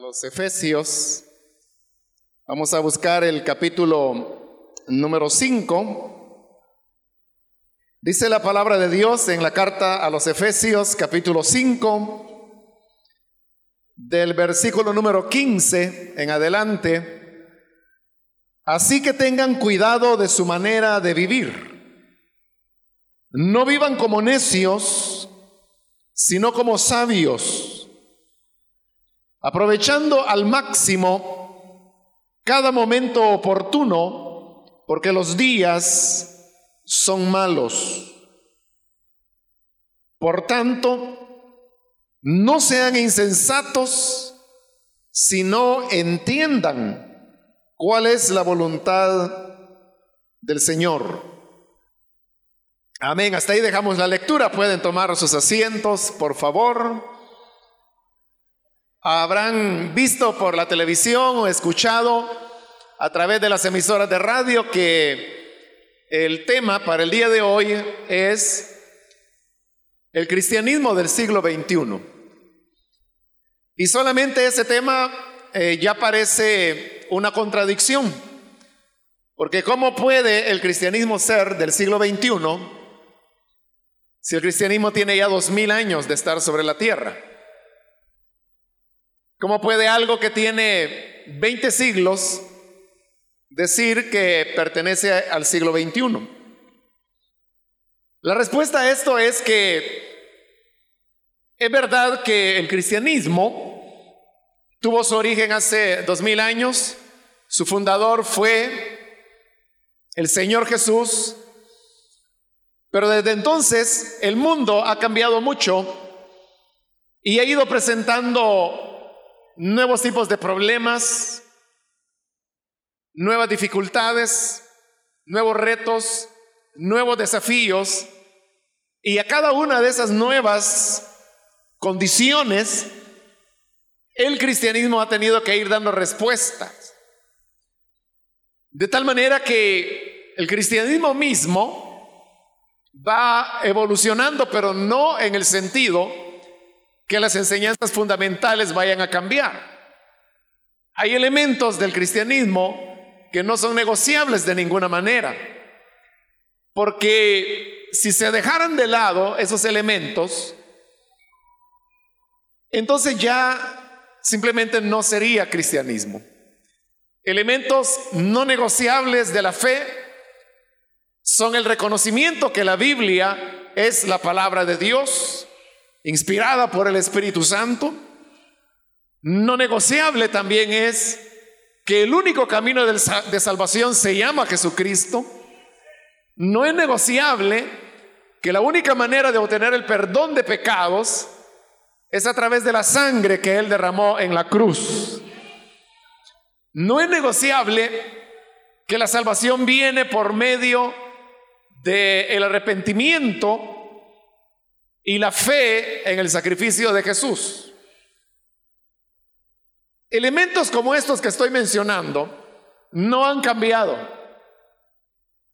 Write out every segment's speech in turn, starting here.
los Efesios. Vamos a buscar el capítulo número 5. Dice la palabra de Dios en la carta a los Efesios, capítulo 5, del versículo número 15 en adelante. Así que tengan cuidado de su manera de vivir. No vivan como necios, sino como sabios, aprovechando al máximo cada momento oportuno, porque los días son malos. Por tanto, no sean insensatos, sino entiendan cuál es la voluntad del Señor. Amén. Hasta ahí dejamos la lectura. Pueden tomar sus asientos, por favor. Habrán visto por la televisión o escuchado a través de las emisoras de radio que el tema para el día de hoy es el cristianismo del siglo XXI. Y solamente ese tema eh, ya parece una contradicción, porque ¿cómo puede el cristianismo ser del siglo XXI si el cristianismo tiene ya dos mil años de estar sobre la tierra? ¿Cómo puede algo que tiene 20 siglos decir que pertenece al siglo XXI? La respuesta a esto es que es verdad que el cristianismo tuvo su origen hace dos mil años, su fundador fue el Señor Jesús, pero desde entonces el mundo ha cambiado mucho y ha ido presentando nuevos tipos de problemas, nuevas dificultades, nuevos retos, nuevos desafíos. Y a cada una de esas nuevas condiciones, el cristianismo ha tenido que ir dando respuestas. De tal manera que el cristianismo mismo va evolucionando, pero no en el sentido que las enseñanzas fundamentales vayan a cambiar. Hay elementos del cristianismo que no son negociables de ninguna manera, porque si se dejaran de lado esos elementos, entonces ya simplemente no sería cristianismo. Elementos no negociables de la fe son el reconocimiento que la Biblia es la palabra de Dios, inspirada por el Espíritu Santo. No negociable también es que el único camino de salvación se llama Jesucristo. No es negociable que la única manera de obtener el perdón de pecados es a través de la sangre que Él derramó en la cruz. No es negociable que la salvación viene por medio del arrepentimiento y la fe en el sacrificio de Jesús. Elementos como estos que estoy mencionando no han cambiado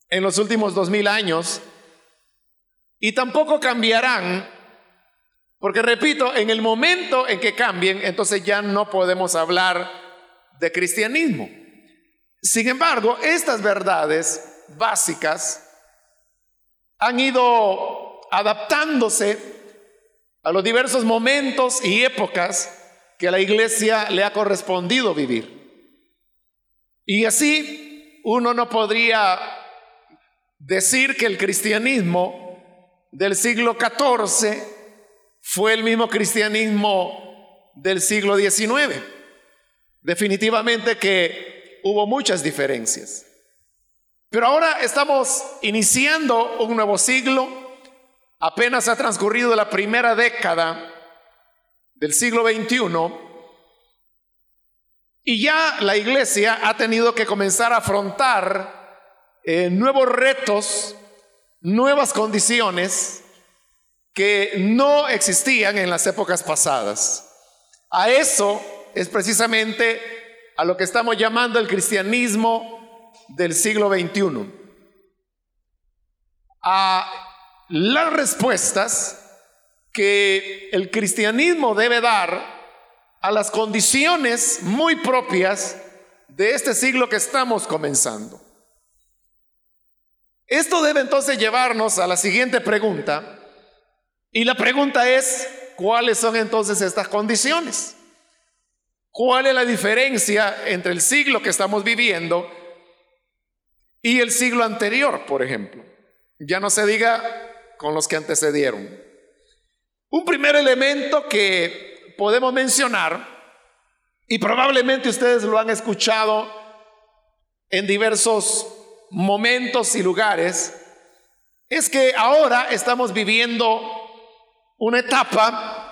en los últimos dos mil años y tampoco cambiarán, porque repito, en el momento en que cambien, entonces ya no podemos hablar de cristianismo. Sin embargo, estas verdades básicas han ido adaptándose a los diversos momentos y épocas que a la iglesia le ha correspondido vivir. Y así uno no podría decir que el cristianismo del siglo XIV fue el mismo cristianismo del siglo XIX. Definitivamente que hubo muchas diferencias. Pero ahora estamos iniciando un nuevo siglo Apenas ha transcurrido la primera década del siglo XXI y ya la iglesia ha tenido que comenzar a afrontar eh, nuevos retos, nuevas condiciones que no existían en las épocas pasadas. A eso es precisamente a lo que estamos llamando el cristianismo del siglo XXI. A las respuestas que el cristianismo debe dar a las condiciones muy propias de este siglo que estamos comenzando. Esto debe entonces llevarnos a la siguiente pregunta. Y la pregunta es, ¿cuáles son entonces estas condiciones? ¿Cuál es la diferencia entre el siglo que estamos viviendo y el siglo anterior, por ejemplo? Ya no se diga con los que antecedieron. Un primer elemento que podemos mencionar, y probablemente ustedes lo han escuchado en diversos momentos y lugares, es que ahora estamos viviendo una etapa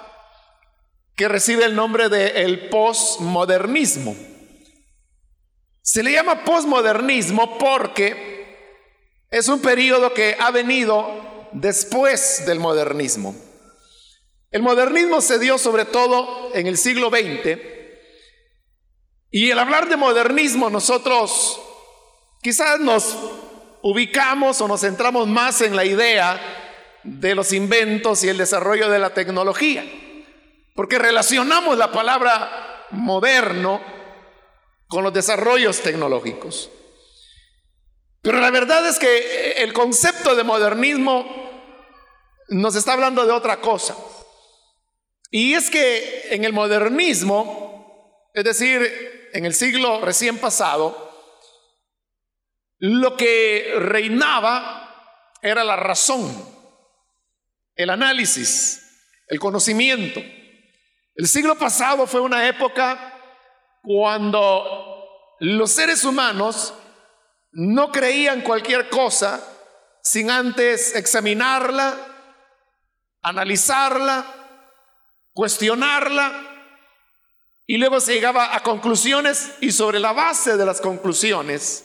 que recibe el nombre de el posmodernismo. Se le llama posmodernismo porque es un periodo que ha venido después del modernismo. El modernismo se dio sobre todo en el siglo XX y al hablar de modernismo nosotros quizás nos ubicamos o nos centramos más en la idea de los inventos y el desarrollo de la tecnología. Porque relacionamos la palabra moderno con los desarrollos tecnológicos. Pero la verdad es que el concepto de modernismo nos está hablando de otra cosa. Y es que en el modernismo, es decir, en el siglo recién pasado, lo que reinaba era la razón, el análisis, el conocimiento. El siglo pasado fue una época cuando los seres humanos no creían cualquier cosa sin antes examinarla, analizarla, cuestionarla, y luego se llegaba a conclusiones y sobre la base de las conclusiones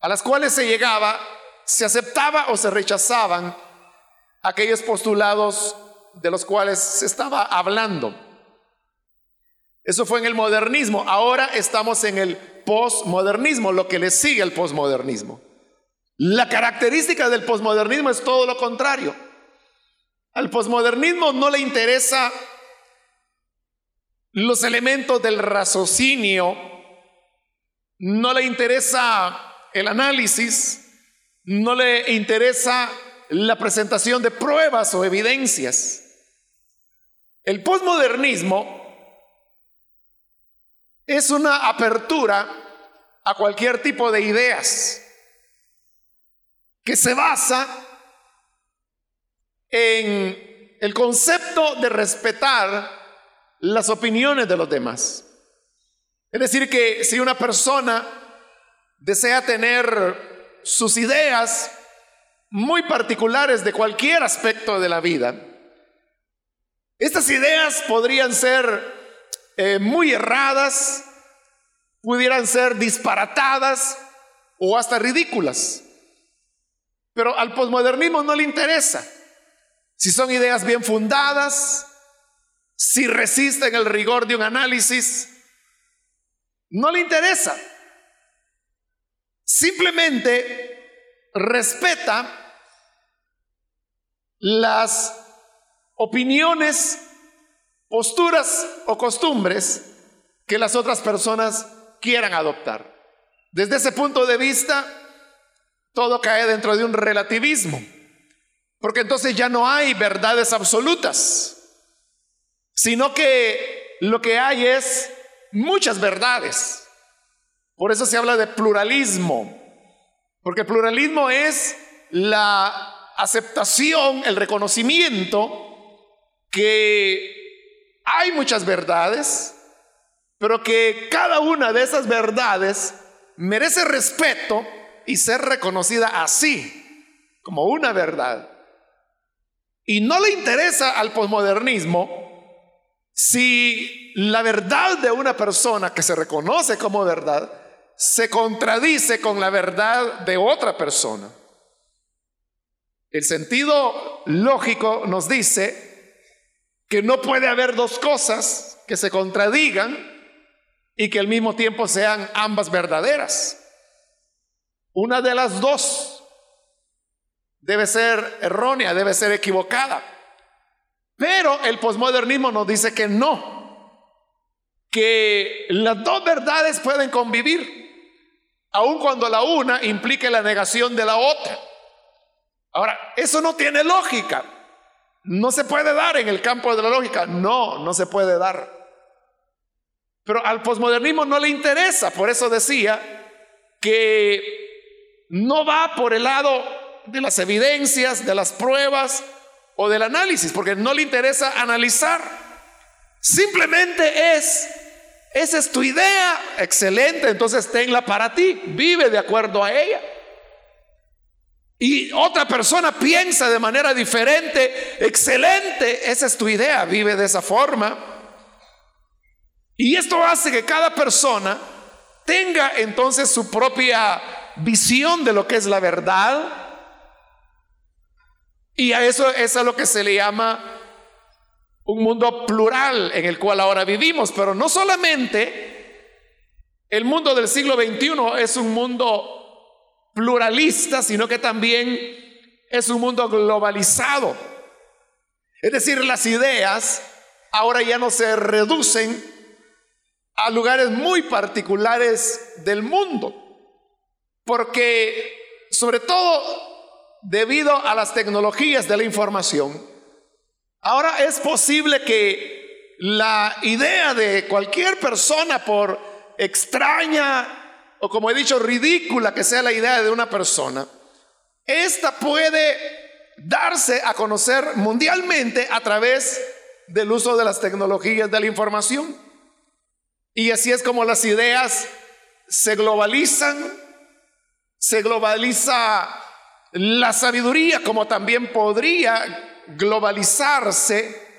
a las cuales se llegaba, se aceptaba o se rechazaban aquellos postulados de los cuales se estaba hablando. Eso fue en el modernismo. Ahora estamos en el posmodernismo, lo que le sigue al posmodernismo. La característica del posmodernismo es todo lo contrario. Al posmodernismo no le interesa los elementos del raciocinio, no le interesa el análisis, no le interesa la presentación de pruebas o evidencias. El posmodernismo es una apertura a cualquier tipo de ideas que se basa en el concepto de respetar las opiniones de los demás. Es decir, que si una persona desea tener sus ideas muy particulares de cualquier aspecto de la vida, estas ideas podrían ser eh, muy erradas, pudieran ser disparatadas o hasta ridículas. Pero al posmodernismo no le interesa. Si son ideas bien fundadas, si resisten el rigor de un análisis, no le interesa. Simplemente respeta las opiniones, posturas o costumbres que las otras personas quieran adoptar. Desde ese punto de vista, todo cae dentro de un relativismo, porque entonces ya no hay verdades absolutas, sino que lo que hay es muchas verdades. Por eso se habla de pluralismo, porque pluralismo es la aceptación, el reconocimiento que hay muchas verdades, pero que cada una de esas verdades merece respeto y ser reconocida así, como una verdad. Y no le interesa al posmodernismo si la verdad de una persona que se reconoce como verdad se contradice con la verdad de otra persona. El sentido lógico nos dice que no puede haber dos cosas que se contradigan y que al mismo tiempo sean ambas verdaderas. Una de las dos debe ser errónea, debe ser equivocada. Pero el posmodernismo nos dice que no, que las dos verdades pueden convivir, aun cuando la una implique la negación de la otra. Ahora, eso no tiene lógica. No se puede dar en el campo de la lógica. No, no se puede dar. Pero al posmodernismo no le interesa. Por eso decía que no va por el lado de las evidencias, de las pruebas o del análisis, porque no le interesa analizar. Simplemente es esa es tu idea, excelente, entonces tenla para ti, vive de acuerdo a ella. Y otra persona piensa de manera diferente, excelente, esa es tu idea, vive de esa forma. Y esto hace que cada persona tenga entonces su propia visión de lo que es la verdad. Y a eso es a lo que se le llama un mundo plural en el cual ahora vivimos, pero no solamente el mundo del siglo XXI es un mundo pluralista, sino que también es un mundo globalizado. Es decir, las ideas ahora ya no se reducen a lugares muy particulares del mundo, porque sobre todo debido a las tecnologías de la información, Ahora es posible que la idea de cualquier persona, por extraña o como he dicho, ridícula que sea la idea de una persona, esta puede darse a conocer mundialmente a través del uso de las tecnologías de la información. Y así es como las ideas se globalizan, se globaliza la sabiduría, como también podría globalizarse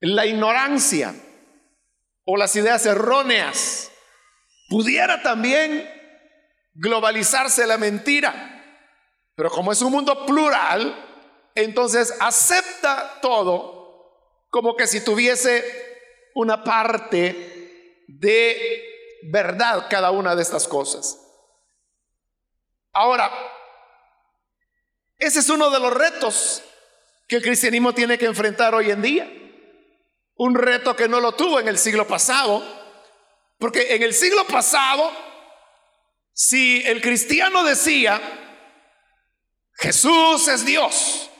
la ignorancia o las ideas erróneas. Pudiera también globalizarse la mentira. Pero como es un mundo plural, entonces acepta todo como que si tuviese una parte de verdad cada una de estas cosas. Ahora, ese es uno de los retos que el cristianismo tiene que enfrentar hoy en día. Un reto que no lo tuvo en el siglo pasado, porque en el siglo pasado, si el cristiano decía, Jesús es Dios,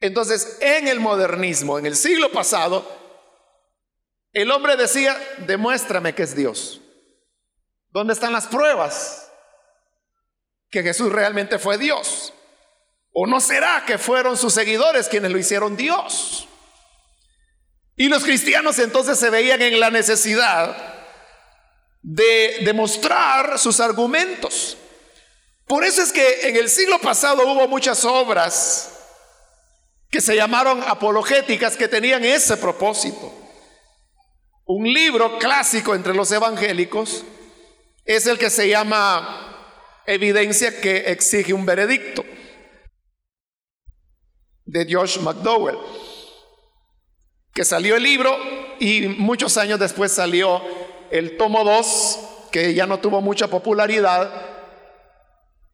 entonces en el modernismo, en el siglo pasado, el hombre decía, demuéstrame que es Dios. ¿Dónde están las pruebas que Jesús realmente fue Dios? ¿O no será que fueron sus seguidores quienes lo hicieron Dios? Y los cristianos entonces se veían en la necesidad de demostrar sus argumentos. Por eso es que en el siglo pasado hubo muchas obras que se llamaron apologéticas que tenían ese propósito. Un libro clásico entre los evangélicos es el que se llama Evidencia que exige un veredicto de Josh McDowell, que salió el libro y muchos años después salió el tomo 2, que ya no tuvo mucha popularidad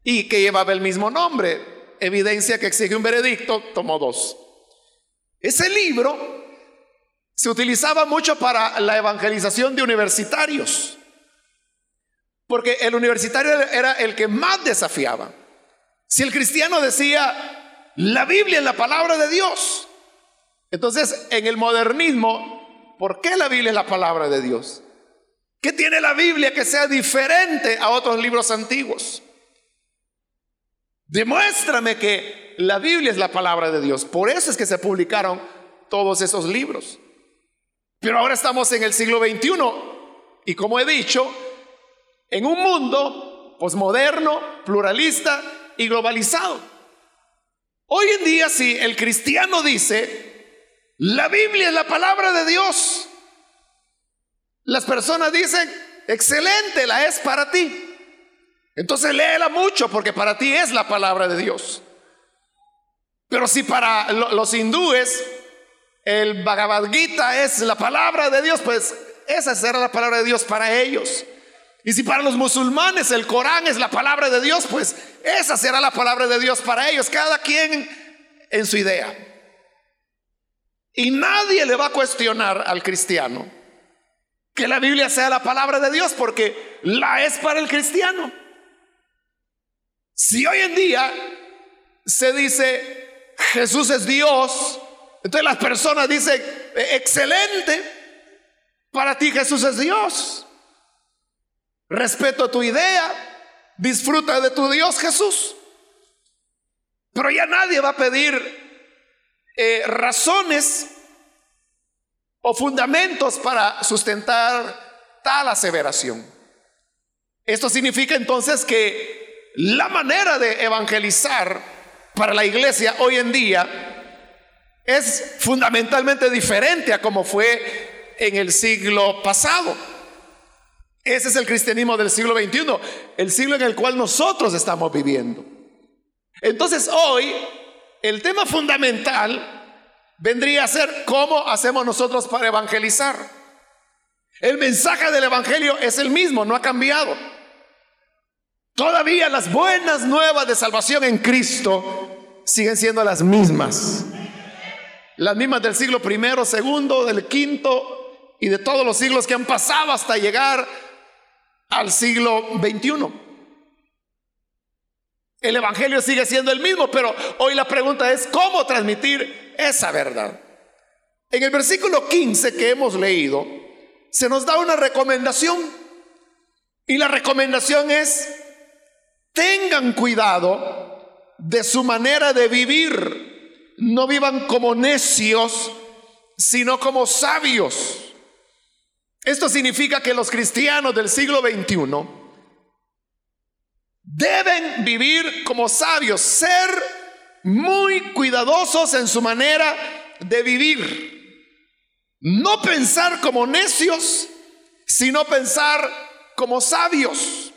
y que llevaba el mismo nombre, Evidencia que exige un veredicto, tomo 2. Ese libro se utilizaba mucho para la evangelización de universitarios, porque el universitario era el que más desafiaba. Si el cristiano decía, la Biblia es la palabra de Dios. Entonces, en el modernismo, ¿por qué la Biblia es la palabra de Dios? ¿Qué tiene la Biblia que sea diferente a otros libros antiguos? Demuéstrame que la Biblia es la palabra de Dios. Por eso es que se publicaron todos esos libros. Pero ahora estamos en el siglo XXI y como he dicho, en un mundo posmoderno, pluralista y globalizado. Hoy en día si el cristiano dice, la Biblia es la palabra de Dios, las personas dicen, excelente, la es para ti. Entonces léela mucho porque para ti es la palabra de Dios. Pero si para los hindúes el Bhagavad Gita es la palabra de Dios, pues esa será la palabra de Dios para ellos. Y si para los musulmanes el Corán es la palabra de Dios, pues esa será la palabra de Dios para ellos, cada quien en su idea. Y nadie le va a cuestionar al cristiano que la Biblia sea la palabra de Dios, porque la es para el cristiano. Si hoy en día se dice Jesús es Dios, entonces las personas dicen, excelente, para ti Jesús es Dios. Respeto tu idea, disfruta de tu Dios Jesús. Pero ya nadie va a pedir eh, razones o fundamentos para sustentar tal aseveración. Esto significa entonces que la manera de evangelizar para la iglesia hoy en día es fundamentalmente diferente a como fue en el siglo pasado. Ese es el cristianismo del siglo XXI, el siglo en el cual nosotros estamos viviendo. Entonces hoy el tema fundamental vendría a ser cómo hacemos nosotros para evangelizar. El mensaje del Evangelio es el mismo, no ha cambiado. Todavía las buenas nuevas de salvación en Cristo siguen siendo las mismas. Las mismas del siglo primero, segundo, del quinto y de todos los siglos que han pasado hasta llegar al siglo XXI. El Evangelio sigue siendo el mismo, pero hoy la pregunta es cómo transmitir esa verdad. En el versículo 15 que hemos leído, se nos da una recomendación. Y la recomendación es, tengan cuidado de su manera de vivir. No vivan como necios, sino como sabios. Esto significa que los cristianos del siglo XXI Deben vivir como sabios, ser muy cuidadosos en su manera de vivir. No pensar como necios, sino pensar como sabios.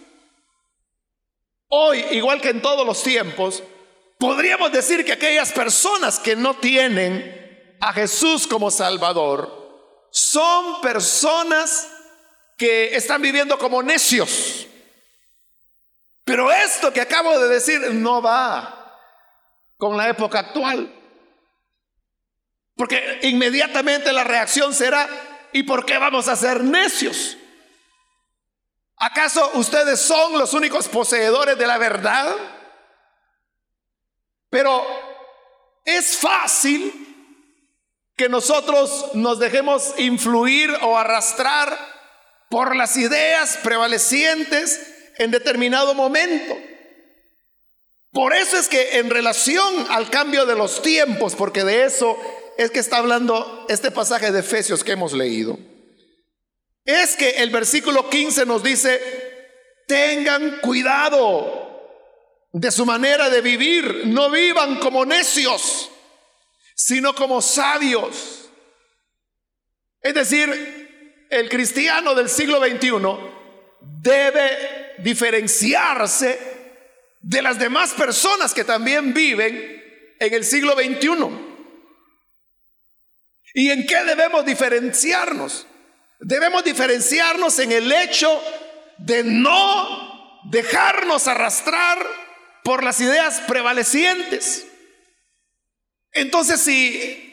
Hoy, igual que en todos los tiempos, podríamos decir que aquellas personas que no tienen a Jesús como Salvador son personas que están viviendo como necios. Pero esto que acabo de decir no va con la época actual. Porque inmediatamente la reacción será, ¿y por qué vamos a ser necios? ¿Acaso ustedes son los únicos poseedores de la verdad? Pero es fácil que nosotros nos dejemos influir o arrastrar por las ideas prevalecientes en determinado momento. Por eso es que en relación al cambio de los tiempos, porque de eso es que está hablando este pasaje de Efesios que hemos leído, es que el versículo 15 nos dice, tengan cuidado de su manera de vivir, no vivan como necios, sino como sabios. Es decir, el cristiano del siglo XXI debe diferenciarse de las demás personas que también viven en el siglo XXI. ¿Y en qué debemos diferenciarnos? Debemos diferenciarnos en el hecho de no dejarnos arrastrar por las ideas prevalecientes. Entonces, si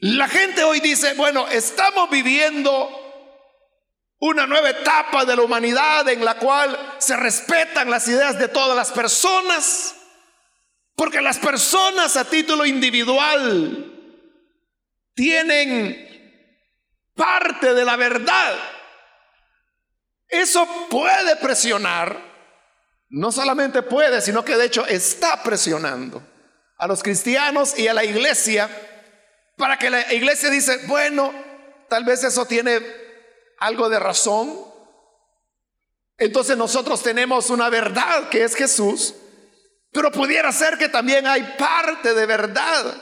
la gente hoy dice, bueno, estamos viviendo una nueva etapa de la humanidad en la cual se respetan las ideas de todas las personas, porque las personas a título individual tienen parte de la verdad. Eso puede presionar, no solamente puede, sino que de hecho está presionando a los cristianos y a la iglesia para que la iglesia dice, bueno, tal vez eso tiene algo de razón. Entonces nosotros tenemos una verdad que es Jesús, pero pudiera ser que también hay parte de verdad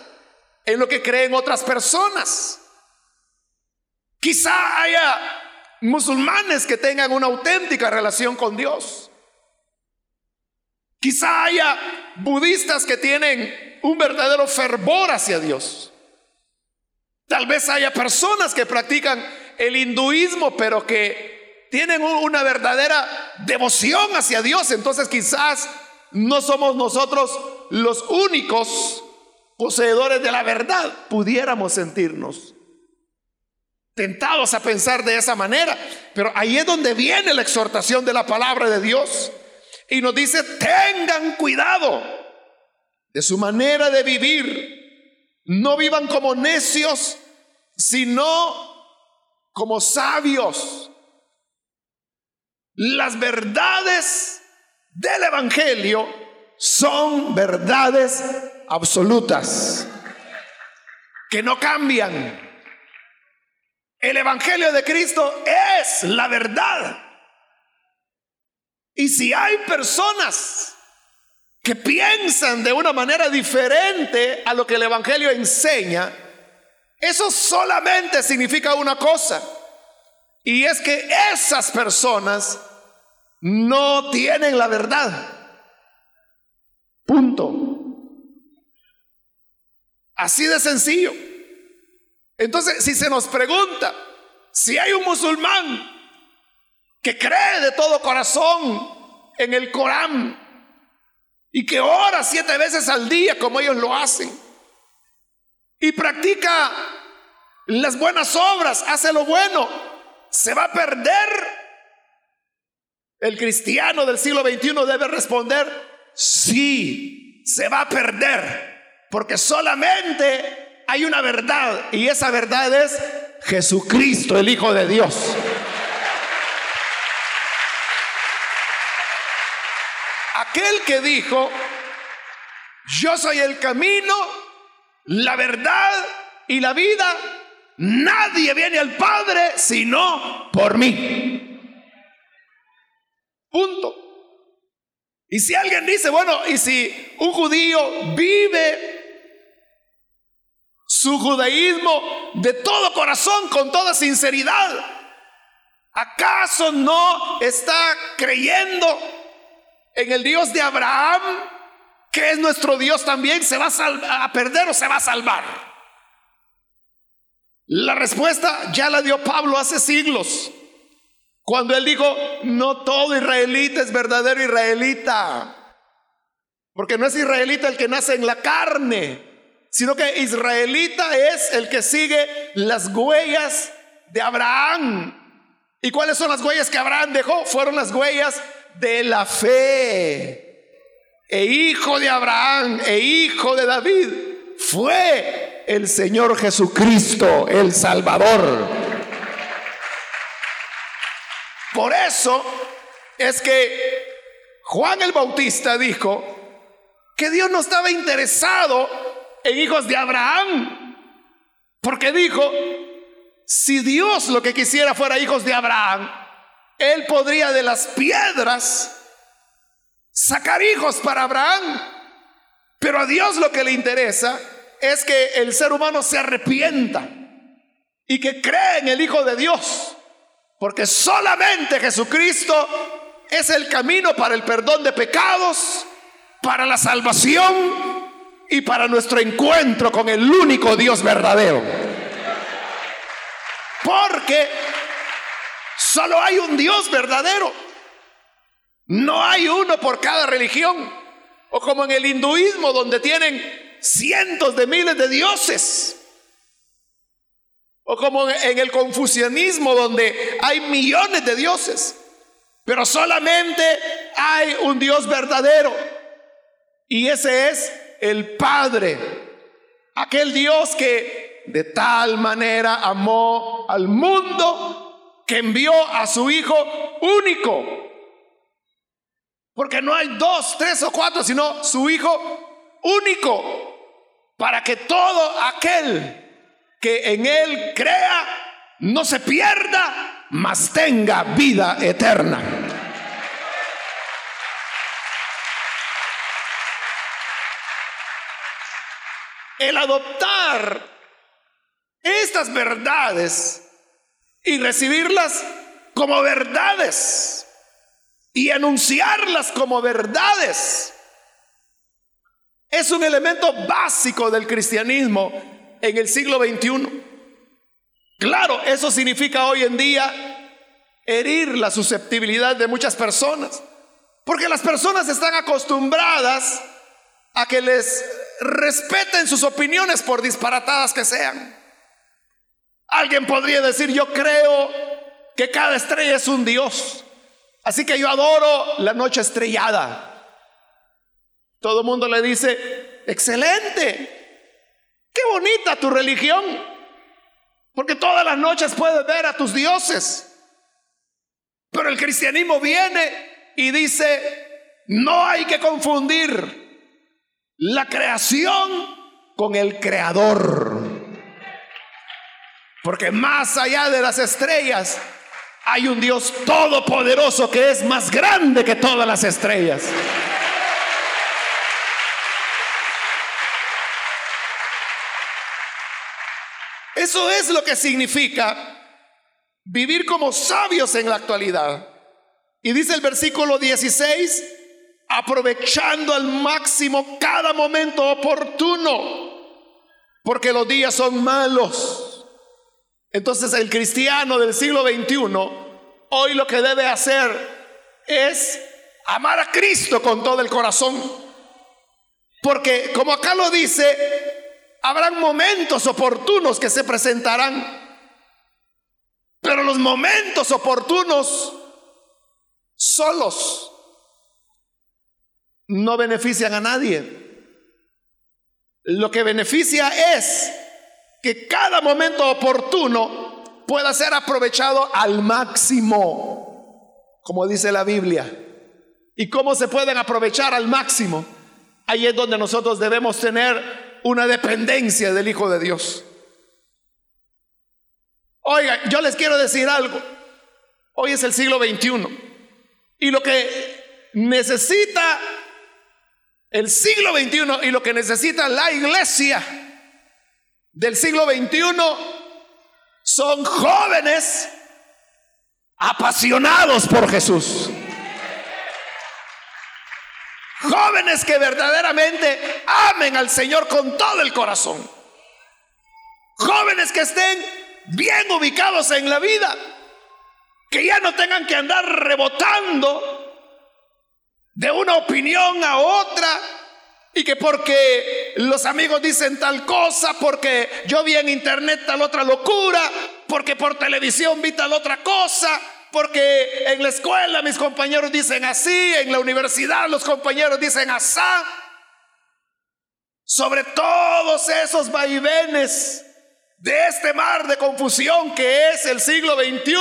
en lo que creen otras personas. Quizá haya musulmanes que tengan una auténtica relación con Dios. Quizá haya budistas que tienen un verdadero fervor hacia Dios. Tal vez haya personas que practican el hinduismo, pero que tienen una verdadera devoción hacia Dios. Entonces quizás no somos nosotros los únicos poseedores de la verdad, pudiéramos sentirnos. tentados a pensar de esa manera. Pero ahí es donde viene la exhortación de la palabra de Dios. Y nos dice, tengan cuidado de su manera de vivir. No vivan como necios, sino como sabios. Las verdades del Evangelio son verdades absolutas, que no cambian. El Evangelio de Cristo es la verdad. Y si hay personas que piensan de una manera diferente a lo que el Evangelio enseña, eso solamente significa una cosa. Y es que esas personas no tienen la verdad. Punto. Así de sencillo. Entonces, si se nos pregunta si hay un musulmán que cree de todo corazón en el Corán y que ora siete veces al día como ellos lo hacen y practica las buenas obras, hace lo bueno, se va a perder. El cristiano del siglo XXI debe responder, sí, se va a perder, porque solamente hay una verdad y esa verdad es Jesucristo, el Hijo de Dios. Aquel que dijo, yo soy el camino, la verdad y la vida, nadie viene al Padre sino por mí. Punto. Y si alguien dice, bueno, y si un judío vive su judaísmo de todo corazón, con toda sinceridad. ¿Acaso no está creyendo en el Dios de Abraham, que es nuestro Dios también? ¿Se va a, a perder o se va a salvar? La respuesta ya la dio Pablo hace siglos, cuando él dijo, no todo israelita es verdadero israelita, porque no es israelita el que nace en la carne, sino que israelita es el que sigue las huellas de Abraham. ¿Y cuáles son las huellas que Abraham dejó? Fueron las huellas de la fe. E hijo de Abraham, e hijo de David, fue el Señor Jesucristo, el Salvador. Por eso es que Juan el Bautista dijo que Dios no estaba interesado en hijos de Abraham. Porque dijo, si Dios lo que quisiera fuera hijos de Abraham, Él podría de las piedras sacar hijos para Abraham. Pero a Dios lo que le interesa es que el ser humano se arrepienta y que cree en el Hijo de Dios. Porque solamente Jesucristo es el camino para el perdón de pecados, para la salvación y para nuestro encuentro con el único Dios verdadero. Porque solo hay un Dios verdadero. No hay uno por cada religión. O como en el hinduismo donde tienen cientos de miles de dioses. O como en el confucianismo donde hay millones de dioses. Pero solamente hay un Dios verdadero. Y ese es el Padre, aquel Dios que de tal manera amó al mundo que envió a su Hijo único. Porque no hay dos, tres o cuatro, sino su Hijo único, para que todo aquel que en Él crea no se pierda, mas tenga vida eterna. el adoptar estas verdades y recibirlas como verdades y anunciarlas como verdades es un elemento básico del cristianismo en el siglo XXI. Claro, eso significa hoy en día herir la susceptibilidad de muchas personas, porque las personas están acostumbradas a que les respeten sus opiniones por disparatadas que sean. Alguien podría decir, yo creo que cada estrella es un Dios. Así que yo adoro la noche estrellada. Todo el mundo le dice, excelente, qué bonita tu religión, porque todas las noches puedes ver a tus dioses. Pero el cristianismo viene y dice, no hay que confundir la creación con el creador. Porque más allá de las estrellas hay un Dios todopoderoso que es más grande que todas las estrellas. Eso es lo que significa vivir como sabios en la actualidad. Y dice el versículo 16, aprovechando al máximo cada momento oportuno, porque los días son malos. Entonces el cristiano del siglo XXI hoy lo que debe hacer es amar a Cristo con todo el corazón. Porque como acá lo dice, habrán momentos oportunos que se presentarán pero los momentos oportunos solos no benefician a nadie. Lo que beneficia es que cada momento oportuno pueda ser aprovechado al máximo, como dice la Biblia. ¿Y cómo se pueden aprovechar al máximo? Ahí es donde nosotros debemos tener una dependencia del Hijo de Dios. Oiga, yo les quiero decir algo. Hoy es el siglo XXI. Y lo que necesita el siglo XXI y lo que necesita la iglesia del siglo XXI son jóvenes apasionados por Jesús. Jóvenes que verdaderamente amen al Señor con todo el corazón. Jóvenes que estén bien ubicados en la vida, que ya no tengan que andar rebotando de una opinión a otra y que porque los amigos dicen tal cosa, porque yo vi en internet tal otra locura, porque por televisión vi tal otra cosa, porque en la escuela mis compañeros dicen así, en la universidad los compañeros dicen así. Sobre todos esos vaivenes de este mar de confusión que es el siglo XXI,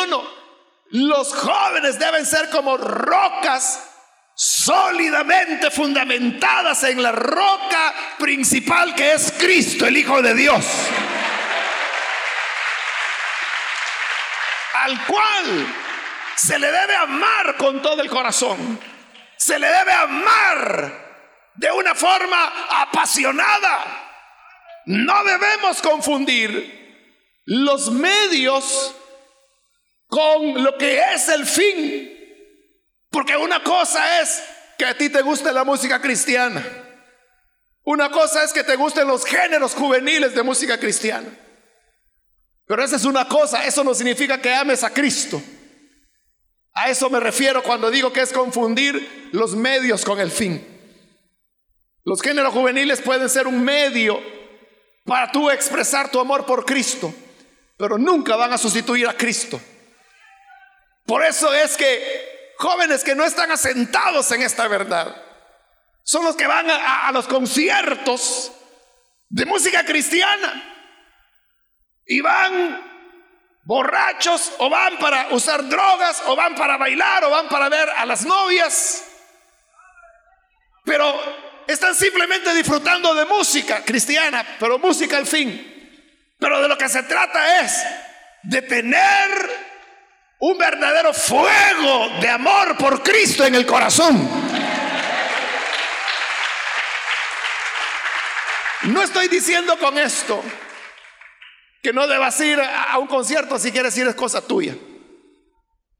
los jóvenes deben ser como rocas sólidamente fundamentadas en la roca principal que es Cristo, el Hijo de Dios. Al cual se le debe amar con todo el corazón. Se le debe amar de una forma apasionada. No debemos confundir los medios con lo que es el fin. Porque una cosa es que a ti te guste la música cristiana. Una cosa es que te gusten los géneros juveniles de música cristiana. Pero esa es una cosa, eso no significa que ames a Cristo. A eso me refiero cuando digo que es confundir los medios con el fin. Los géneros juveniles pueden ser un medio para tú expresar tu amor por Cristo, pero nunca van a sustituir a Cristo. Por eso es que jóvenes que no están asentados en esta verdad son los que van a, los conciertos de música cristiana y van borrachos o van para usar drogas o van para bailar o van para ver a las novias. Pero están simplemente disfrutando de música cristiana, pero música al fin. Pero de lo que se trata es de tener un verdadero fuego de amor por Cristo en el corazón. No estoy diciendo con esto que no debas ir a un concierto si quieres ir es cosa tuya.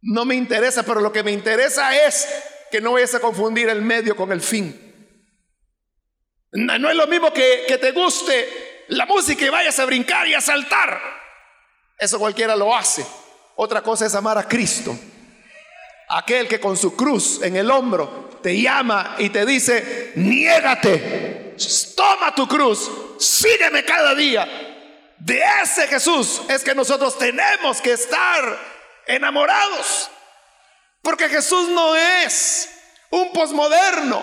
No me interesa, pero lo que me interesa es que no vayas a confundir el medio con el fin. No, es lo mismo que, que te guste la música y vayas a brincar y a saltar. Eso cualquiera lo hace. Otra cosa es amar a Cristo. Aquel que con su cruz en el hombro te llama y te dice, niégate, toma tu cruz, sígueme cada día. De ese Jesús es que nosotros tenemos que estar enamorados. Porque Jesús no es un posmoderno.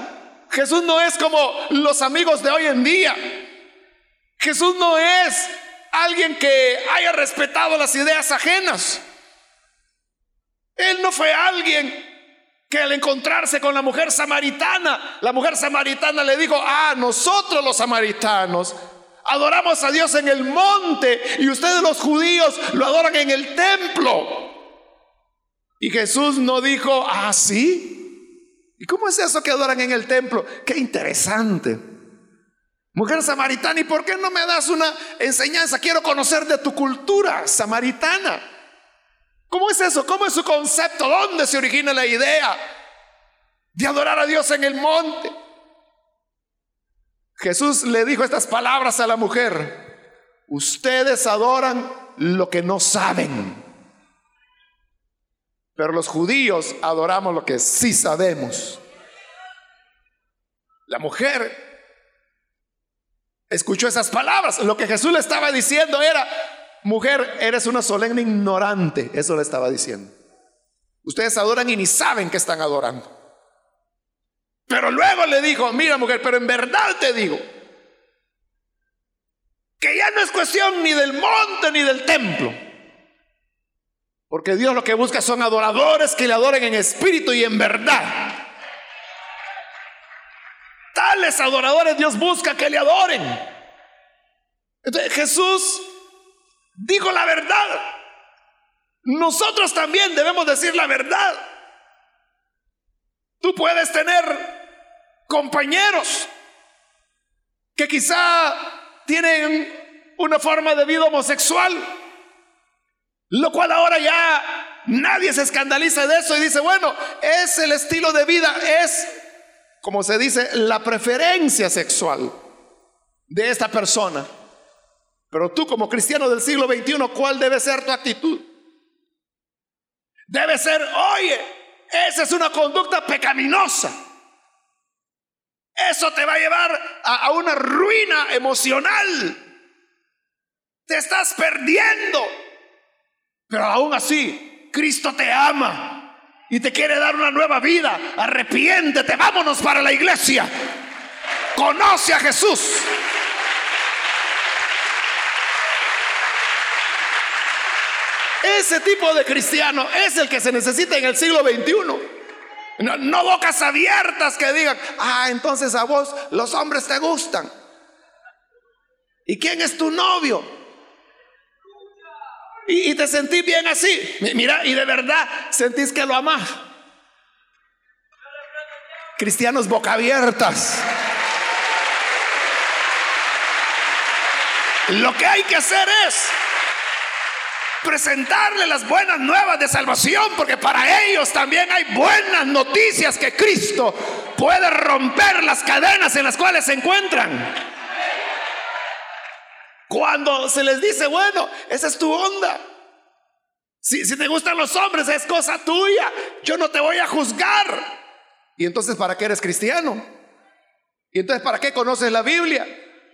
Jesús no es como los amigos de hoy en día. Jesús no es alguien que haya respetado las ideas ajenas. Él no fue alguien que al encontrarse con la mujer samaritana, la mujer samaritana le dijo, ah, nosotros los samaritanos adoramos a Dios en el monte y ustedes los judíos lo adoran en el templo. Y Jesús no dijo, ah, sí. ¿Y cómo es eso que adoran en el templo? Qué interesante. Mujer samaritana, ¿y por qué no me das una enseñanza? Quiero conocer de tu cultura samaritana. ¿Cómo es eso? ¿Cómo es su concepto? ¿Dónde se origina la idea de adorar a Dios en el monte? Jesús le dijo estas palabras a la mujer. Ustedes adoran lo que no saben. Pero los judíos adoramos lo que sí sabemos. La mujer escuchó esas palabras. Lo que Jesús le estaba diciendo era, mujer, eres una solemne ignorante. Eso le estaba diciendo. Ustedes adoran y ni saben que están adorando. Pero luego le dijo, mira mujer, pero en verdad te digo, que ya no es cuestión ni del monte ni del templo. Porque Dios lo que busca son adoradores que le adoren en espíritu y en verdad. Tales adoradores Dios busca que le adoren. Entonces Jesús dijo la verdad. Nosotros también debemos decir la verdad. Tú puedes tener compañeros que quizá tienen una forma de vida homosexual, lo cual ahora ya nadie se escandaliza de eso y dice, bueno, es el estilo de vida, es, como se dice, la preferencia sexual de esta persona. Pero tú como cristiano del siglo XXI, ¿cuál debe ser tu actitud? Debe ser, oye, esa es una conducta pecaminosa. Eso te va a llevar a, una ruina emocional. Te estás perdiendo. Pero aún así, Cristo te ama y te quiere dar una nueva vida. Arrepiéntete, vámonos para la iglesia. Conoce a Jesús. Ese tipo de cristiano es el que se necesita en el siglo XXI. No, bocas abiertas que digan, ah, entonces a vos los hombres te gustan. ¿Y quién es tu novio? Y, te sentís bien así. Mira, y de verdad sentís que lo amás. Cristianos boca abiertas. Lo que hay que hacer es presentarle las buenas nuevas de salvación, porque para ellos también hay buenas noticias que Cristo puede romper las cadenas en las cuales se encuentran. Cuando se les dice, bueno, esa es tu onda. Si, si te gustan los hombres, es cosa tuya. Yo no te voy a juzgar. Y entonces, ¿para qué eres cristiano? Y entonces, ¿para qué conoces la Biblia?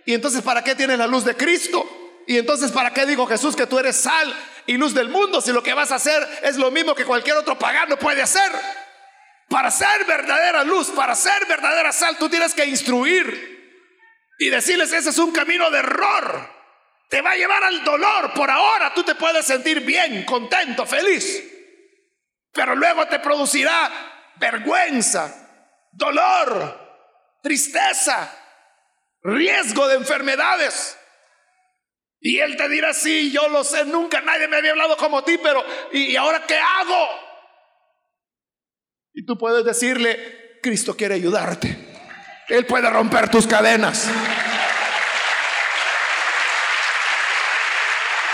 Y entonces, ¿para qué tienes la luz de Cristo? Y entonces, ¿para qué dijo Jesús que tú eres sal y luz del mundo si lo que vas a hacer es lo mismo que cualquier otro pagano puede hacer? Para ser verdadera luz, para ser verdadera sal, tú tienes que instruir y decirles, ese es un camino de error. Te va a llevar al dolor. Por ahora tú te puedes sentir bien, contento, feliz. Pero luego te producirá vergüenza, dolor, tristeza, riesgo de enfermedades. Y él te dirá, sí, yo lo sé, nunca nadie me había hablado como ti, pero ¿y ahora qué hago? Y tú puedes decirle, Cristo quiere ayudarte. Él puede romper tus cadenas.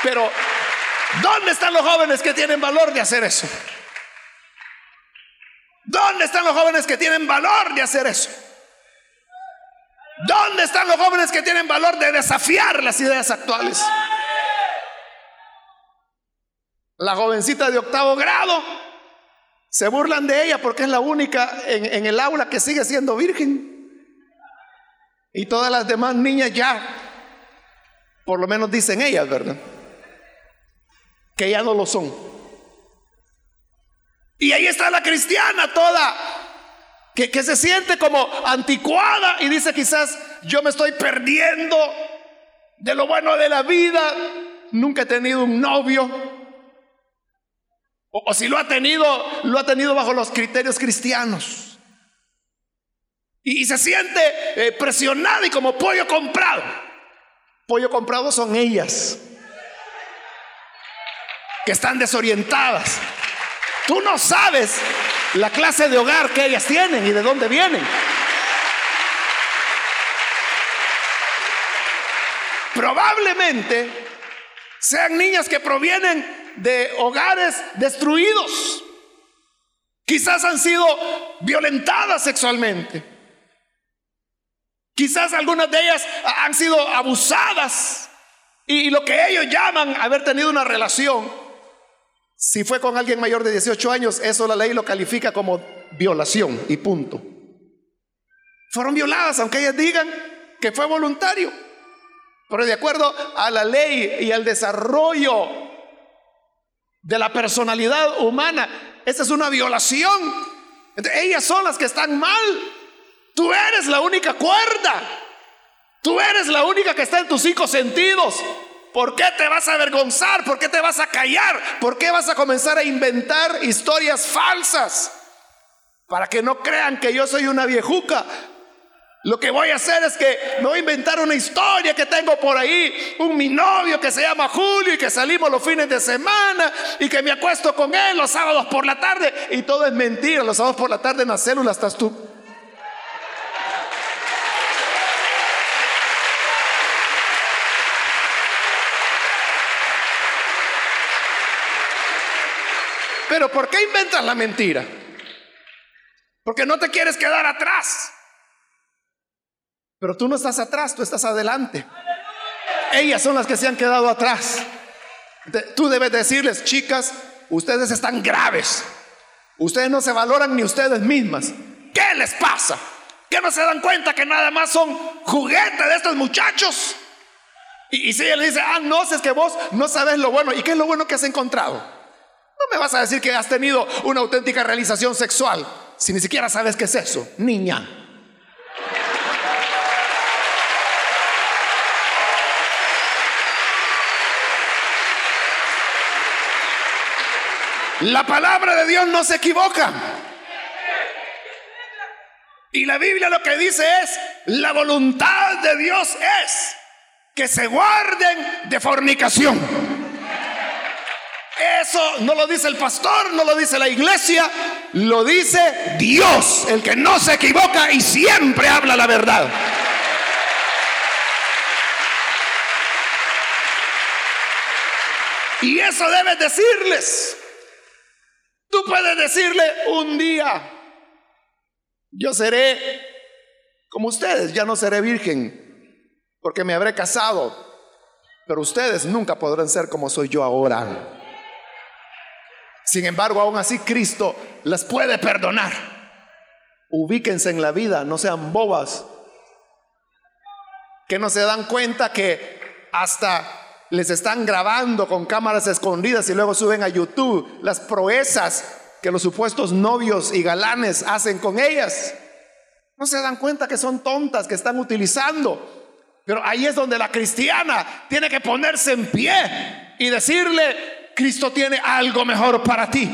Pero, ¿dónde están los jóvenes que tienen valor de hacer eso? ¿Dónde están los jóvenes que tienen valor de hacer eso? ¿Dónde están los jóvenes que tienen valor de desafiar las ideas actuales? La jovencita de octavo grado se burlan de ella porque es la única en, el aula que sigue siendo virgen. Y todas las demás niñas ya Por lo menos dicen ellas, ¿verdad? Que ya no lo son. Y ahí está la cristiana toda, que, se siente como anticuada y dice quizás yo me estoy perdiendo de lo bueno de la vida, nunca he tenido un novio, o, si lo ha tenido, lo ha tenido bajo los criterios cristianos. Y, se siente eh, presionada y como pollo comprado. Pollo comprado son ellas, que están desorientadas. Tú no sabes la clase de hogar que ellas tienen y de dónde vienen. Probablemente sean niñas que provienen de hogares destruidos. Quizás han sido violentadas sexualmente. Quizás algunas de ellas han sido abusadas. Y lo que ellos llaman haber tenido una relación, si fue con alguien mayor de 18 años, eso la ley lo califica como violación y punto. Fueron violadas, aunque ellas digan que fue voluntario. Pero de acuerdo a la ley y al desarrollo de la personalidad humana, esta es una violación. ellas son las que están mal. Tú eres la única cuerda. Tú eres la única que está en tus cinco sentidos. ¿Por qué te vas a avergonzar? ¿Por qué te vas a callar? ¿Por qué vas a comenzar a inventar historias falsas? Para que no crean que yo soy una viejuca. Lo que voy a hacer es que me voy a inventar una historia que tengo por ahí, un mi novio que se llama Julio y que salimos los fines de semana y que me acuesto con él los sábados por la tarde y todo es mentira, los sábados por la tarde en la célula estás tú. Pero ¿por qué inventas la mentira? Porque no te quieres quedar atrás. Pero tú no estás atrás, tú estás adelante. Ellas son las que se han quedado atrás. Tú debes decirles, chicas, ustedes están graves. Ustedes no se valoran ni ustedes mismas. ¿Qué les pasa? ¿Que no se dan cuenta que nada más son juguetes de estos muchachos? Y, si ella le dice, ah, no, es que vos no sabes lo bueno. ¿Y qué es lo bueno que has encontrado? No me vas a decir que has tenido una auténtica realización sexual si ni siquiera sabes qué es eso, niña. La palabra de Dios no se equivoca. Y la Biblia lo que dice es, la voluntad de Dios es que se guarden de fornicación. Eso no lo dice el pastor, no lo dice la iglesia, lo dice Dios, el que no se equivoca y siempre habla la verdad. Y eso debes decirles. Tú puedes decirle un día, yo seré como ustedes, ya no seré virgen, porque me habré casado, pero ustedes nunca podrán ser como soy yo ahora. Sin embargo, aún así Cristo las puede perdonar. Ubíquense en la vida, no sean bobas, que no se dan cuenta que hasta les están grabando con cámaras escondidas y luego suben a YouTube las proezas que los supuestos novios y galanes hacen con ellas. No se dan cuenta que son tontas que están utilizando. Pero ahí es donde la cristiana tiene que ponerse en pie y decirle, Cristo tiene algo mejor para ti.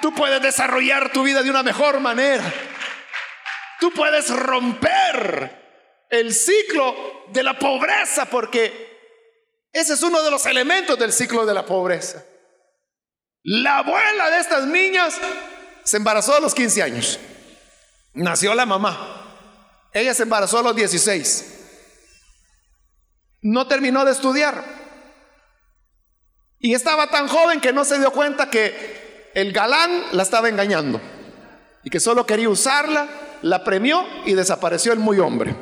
Tú puedes desarrollar tu vida de una mejor manera. Tú puedes romper el ciclo de la pobreza porque ese es uno de los elementos del ciclo de la pobreza. La abuela de estas niñas se embarazó a los 15 años. Nació la mamá. Ella se embarazó a los 16. No terminó de estudiar. Y estaba tan joven que no se dio cuenta que el galán la estaba engañando. Y que solo quería usarla, la premió y desapareció el muy hombre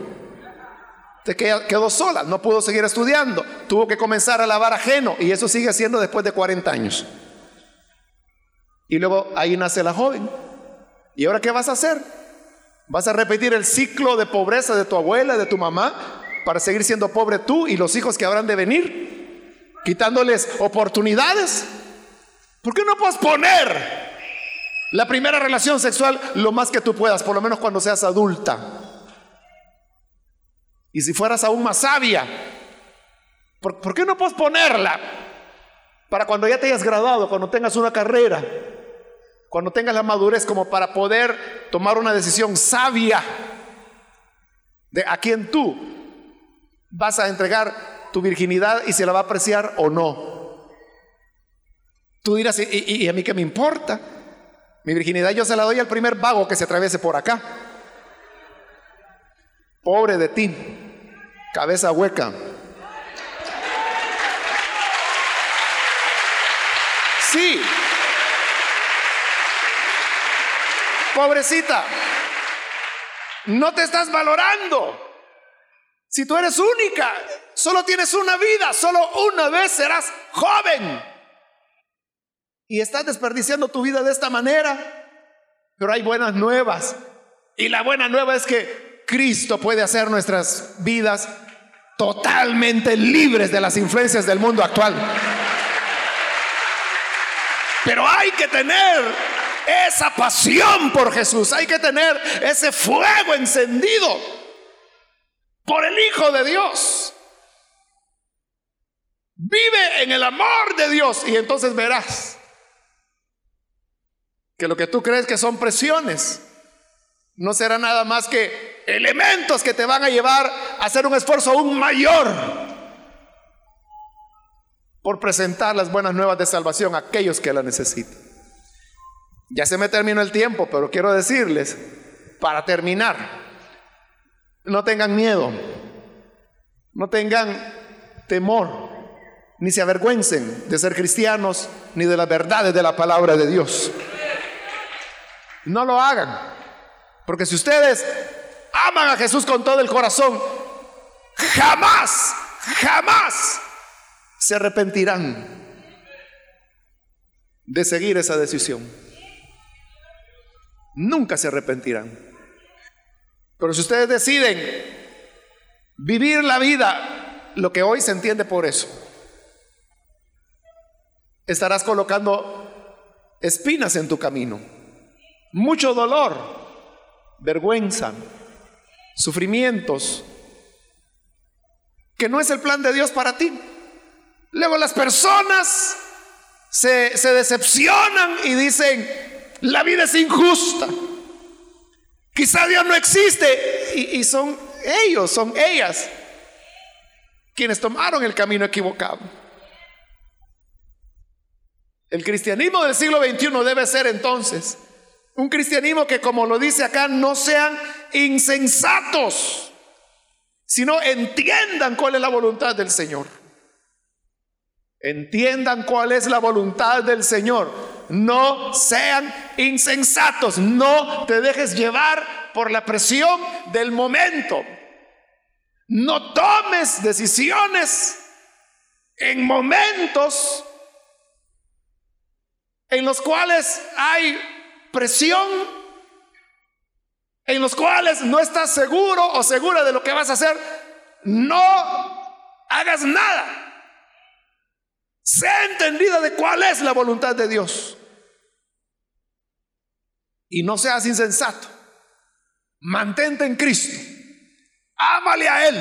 quedó sola, no pudo seguir estudiando, tuvo que comenzar a lavar ajeno y eso sigue siendo después de 40 años. Y luego ahí nace la joven. ¿Y ahora qué vas a hacer? ¿Vas a repetir el ciclo de pobreza de tu abuela, de tu mamá? para seguir siendo pobre tú y los hijos que habrán de venir, quitándoles oportunidades. ¿Por qué no posponer la primera relación sexual lo más que tú puedas, por lo menos cuando seas adulta? Y si fueras aún más sabia, ¿por, ¿por qué no posponerla para cuando ya te hayas graduado, cuando tengas una carrera? cuando tengas la madurez como para poder tomar una decisión sabia de a quién tú vas a entregar tu virginidad y si la va a apreciar o no. Tú dirás, ¿y, a mí qué me importa? Mi virginidad yo se la doy al primer vago que se atraviese por acá. Pobre de ti, cabeza hueca. Sí, Pobrecita, no te estás valorando. Si tú eres única, solo tienes una vida, solo una vez serás joven. Y estás desperdiciando tu vida de esta manera. Pero hay buenas nuevas. Y la buena nueva es que Cristo puede hacer nuestras vidas totalmente libres de las influencias del mundo actual. Pero hay que tener esa pasión por Jesús. Hay que tener ese fuego encendido por el Hijo de Dios. Vive en el amor de Dios y entonces verás que lo que tú crees que son presiones no será nada más que elementos que te van a llevar a hacer un esfuerzo aún mayor por presentar las buenas nuevas de salvación a aquellos que la necesitan. Ya se me terminó el tiempo, pero quiero decirles, para terminar, no tengan miedo, no tengan temor, ni se avergüencen de ser cristianos, ni de las verdades de la palabra de Dios. No lo hagan, porque si ustedes aman a Jesús con todo el corazón, jamás, jamás se arrepentirán de seguir esa decisión nunca se arrepentirán. Pero si ustedes deciden vivir la vida, lo que hoy se entiende por eso, estarás colocando espinas en tu camino, mucho dolor, vergüenza, sufrimientos, que no es el plan de Dios para ti. Luego las personas se, se decepcionan y dicen, la vida es injusta. Quizá Dios no existe y, son ellos, son ellas quienes tomaron el camino equivocado. El cristianismo del siglo XXI debe ser entonces un cristianismo que, como lo dice acá, no sean insensatos, sino entiendan cuál es la voluntad del Señor. Entiendan cuál es la voluntad del Señor. No sean insensatos. No te dejes llevar por la presión del momento. No tomes decisiones en momentos en los cuales hay presión, en los cuales no estás seguro o segura de lo que vas a hacer. No hagas nada. Sea entendida de cuál es la voluntad de Dios. Y no seas insensato. Mantente en Cristo. Ámale a Él.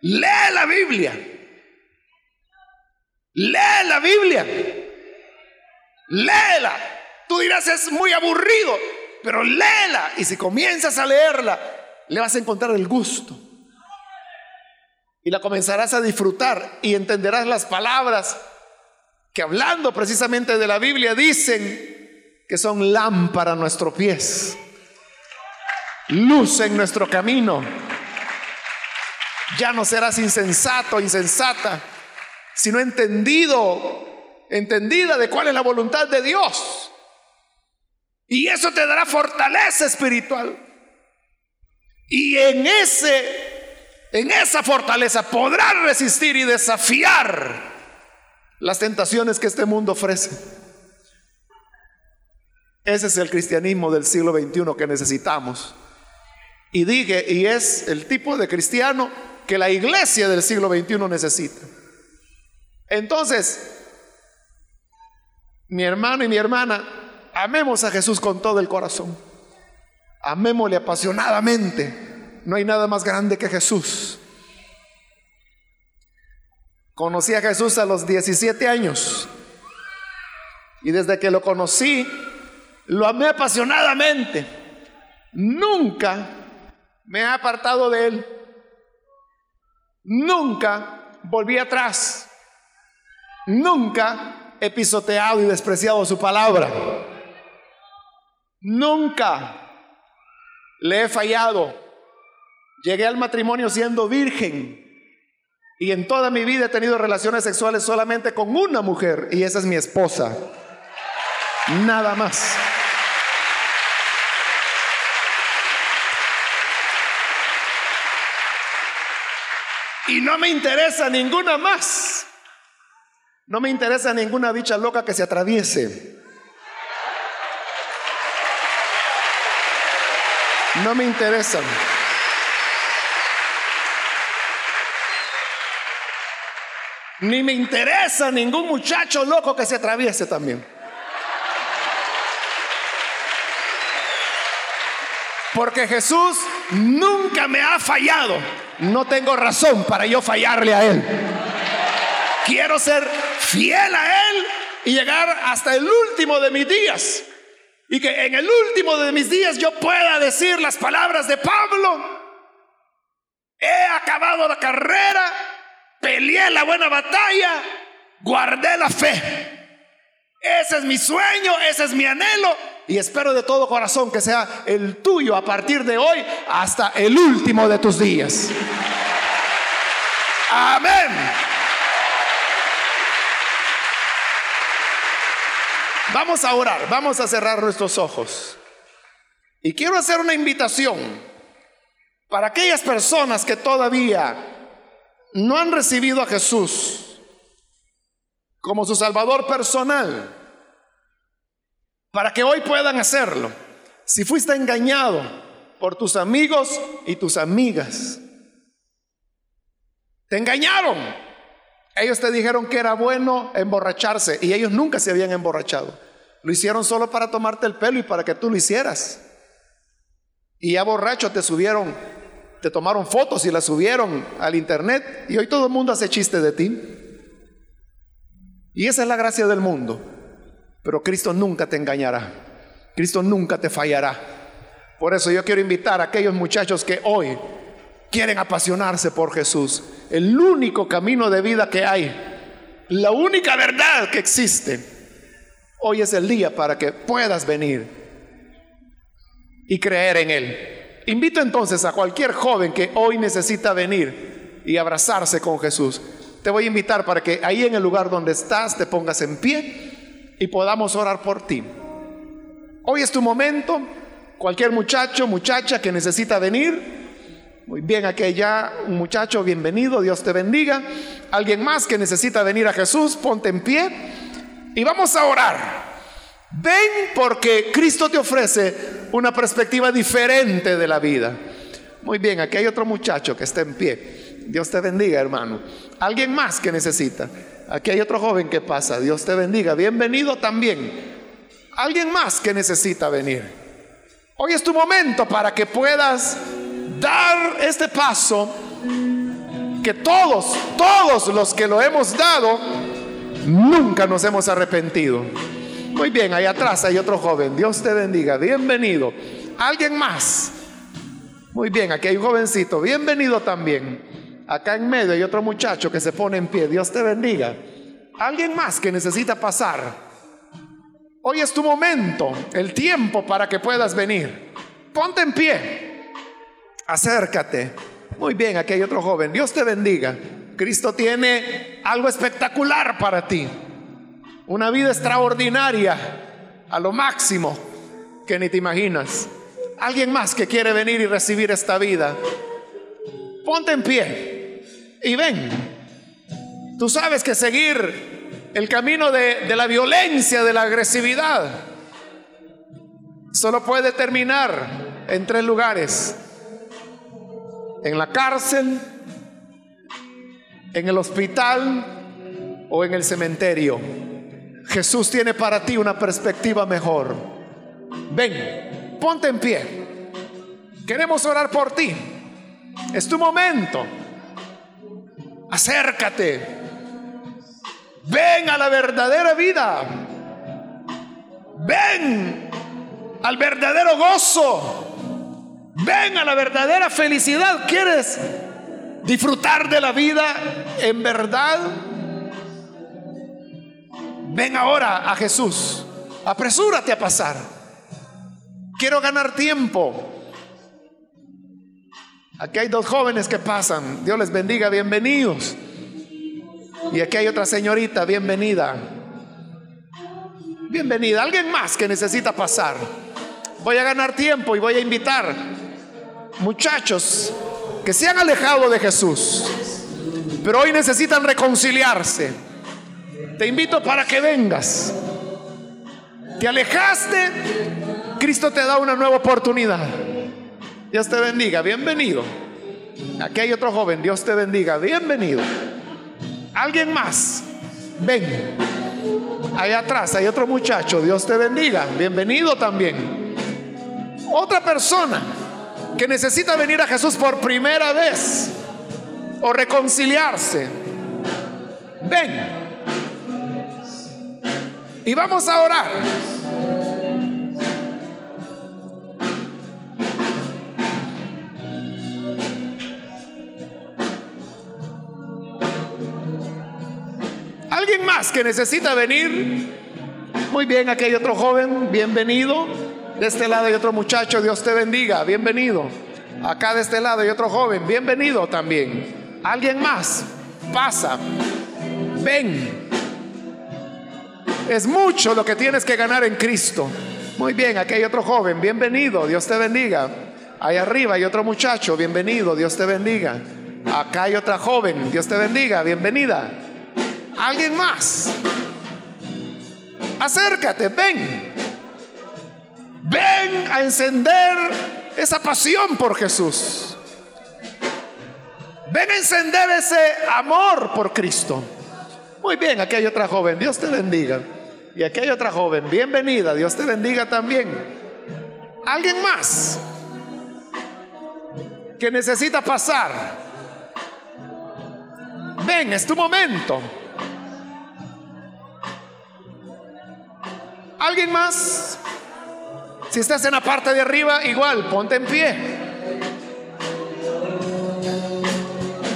Lee la Biblia. Lee la Biblia. Léela. Tú dirás es muy aburrido, pero léela. Y si comienzas a leerla, le vas a encontrar el gusto y la comenzarás a disfrutar y entenderás las palabras que hablando precisamente de la Biblia dicen que son lámpara a nuestros pies, luz en nuestro camino. Ya no serás insensato, insensata, sino entendido, entendida de cuál es la voluntad de Dios. Y eso te dará fortaleza espiritual. Y en ese en esa fortaleza podrás resistir y desafiar las tentaciones que este mundo ofrece. Ese es el cristianismo del siglo XXI que necesitamos. Y dije, y es el tipo de cristiano que la iglesia del siglo XXI necesita. Entonces, mi hermano y mi hermana, amemos a Jesús con todo el corazón. Amémosle apasionadamente. No hay nada más grande que Jesús. Conocí a Jesús a los 17 años. Y desde que lo conocí, lo amé apasionadamente. Nunca me he apartado de él. Nunca volví atrás. Nunca he pisoteado y despreciado su palabra. Nunca le he fallado. Llegué al matrimonio siendo virgen. Y en toda mi vida he tenido relaciones sexuales solamente con una mujer y esa es mi esposa. Nada más. Y no me interesa ninguna más. No me interesa ninguna bicha loca que se atraviese. No me interesan. Ni me interesa ningún muchacho loco que se atraviese también. Porque Jesús nunca me ha fallado no tengo razón para yo fallarle a Él. Quiero ser fiel a Él y llegar hasta el último de mis días. Y que en el último de mis días yo pueda decir las palabras de Pablo. He acabado la carrera, peleé la buena batalla, guardé la fe. Ese es mi sueño, ese es mi anhelo y espero de todo corazón que sea el tuyo a partir de hoy hasta el último de tus días. Amén. Vamos a orar, vamos a cerrar nuestros ojos. Y quiero hacer una invitación para aquellas personas que todavía no han recibido a Jesús como su Salvador personal para que hoy puedan hacerlo. Si fuiste engañado por tus amigos y tus amigas, te engañaron. Ellos te dijeron que era bueno emborracharse y ellos nunca se habían emborrachado. Lo hicieron solo para tomarte el pelo y para que tú lo hicieras. Y ya borracho te subieron, te tomaron fotos y las subieron al internet y hoy todo el mundo hace chiste de ti. Y esa es la gracia del mundo. Pero Cristo nunca te engañará. Cristo nunca te fallará. Por eso yo quiero invitar a aquellos muchachos que hoy quieren apasionarse por Jesús. El único camino de vida que hay, la única verdad que existe. Hoy es el día para que puedas venir y creer en Él. Invito entonces a cualquier joven que hoy necesita venir y abrazarse con Jesús. Te voy a invitar para que ahí en el lugar donde estás te pongas en pie y podamos orar por ti. Hoy es tu momento. Cualquier muchacho, muchacha que necesita venir. Muy bien, aquella, muchacho, bienvenido, Dios te bendiga. Alguien más que necesita venir a Jesús, ponte en pie y vamos a orar. Ven porque Cristo te ofrece una perspectiva diferente de la vida. Muy bien, aquí hay otro muchacho que está en pie. Dios te bendiga, hermano. Alguien más que necesita. Aquí hay otro joven que pasa. Dios te bendiga. Bienvenido también. Alguien más que necesita venir. Hoy es tu momento para que puedas dar este paso que todos, todos los que lo hemos dado, nunca nos hemos arrepentido. Muy bien, ahí atrás hay otro joven. Dios te bendiga. Bienvenido. Alguien más. Muy bien, aquí hay un jovencito. Bienvenido también. Acá en medio hay otro muchacho que se pone en pie. Dios te bendiga. Alguien más que necesita pasar. Hoy es tu momento, el tiempo para que puedas venir. Ponte en pie. Acércate. Muy bien, aquí hay otro joven. Dios te bendiga. Cristo tiene algo espectacular para ti. Una vida extraordinaria, a lo máximo que ni te imaginas. Alguien más que quiere venir y recibir esta vida. Ponte en pie y ven. Tú sabes que seguir el camino de, la violencia, de la agresividad, solo puede terminar en tres lugares. En la cárcel, en el hospital o en el cementerio. Jesús tiene para ti una perspectiva mejor. Ven, ponte en pie. Queremos orar por ti. Es tu momento. Acércate. Ven a la verdadera vida. Ven al verdadero gozo. Ven a la verdadera felicidad. ¿Quieres disfrutar de la vida en verdad? Ven ahora a Jesús. Apresúrate a pasar. Quiero ganar tiempo. Aquí hay dos jóvenes que pasan. Dios les bendiga, bienvenidos. Y aquí hay otra señorita, bienvenida. Bienvenida. Alguien más que necesita pasar. Voy a ganar tiempo y voy a invitar muchachos que se han alejado de Jesús, pero hoy necesitan reconciliarse. Te invito para que vengas. Te alejaste, Cristo te da una nueva oportunidad. Dios te bendiga, bienvenido. Aquí hay otro joven, Dios te bendiga, bienvenido. Alguien más, ven. Allá atrás hay otro muchacho, Dios te bendiga, bienvenido también. Otra persona que necesita venir a Jesús por primera vez o reconciliarse, ven. Y vamos a orar. ¿Alguien más que necesita venir? Muy bien, aquí hay otro joven, bienvenido. De este lado hay otro muchacho, Dios te bendiga, bienvenido. Acá de este lado hay otro joven, bienvenido también. ¿Alguien más? Pasa, ven. Es mucho lo que tienes que ganar en Cristo. Muy bien, aquí hay otro joven, bienvenido, Dios te bendiga. Ahí arriba hay otro muchacho, bienvenido, Dios te bendiga. Acá hay otra joven, Dios te bendiga, bienvenida. Alguien más. Acércate, ven. Ven a encender esa pasión por Jesús. Ven a encender ese amor por Cristo. Muy bien, aquí hay otra joven, Dios te bendiga. Y aquí hay otra joven, bienvenida, Dios te bendiga también. ¿Alguien más que necesita pasar? Ven, es tu momento. ¿Alguien más? Si estás en la parte de arriba, igual, ponte en pie.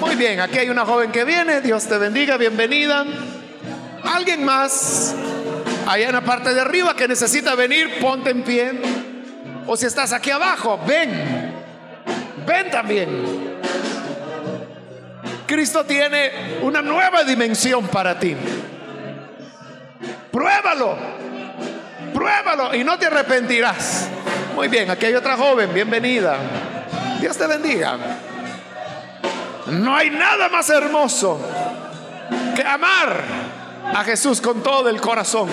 Muy bien, aquí hay una joven que viene, Dios te bendiga, bienvenida. ¿Alguien más? Allá en la parte de arriba que necesita venir, ponte en pie. O si estás aquí abajo, ven. Ven también. Cristo tiene una nueva dimensión para ti. Pruébalo. Pruébalo y no te arrepentirás. Muy bien, aquí hay otra joven, bienvenida. Dios te bendiga. No hay nada más hermoso que amar a Jesús con todo el corazón.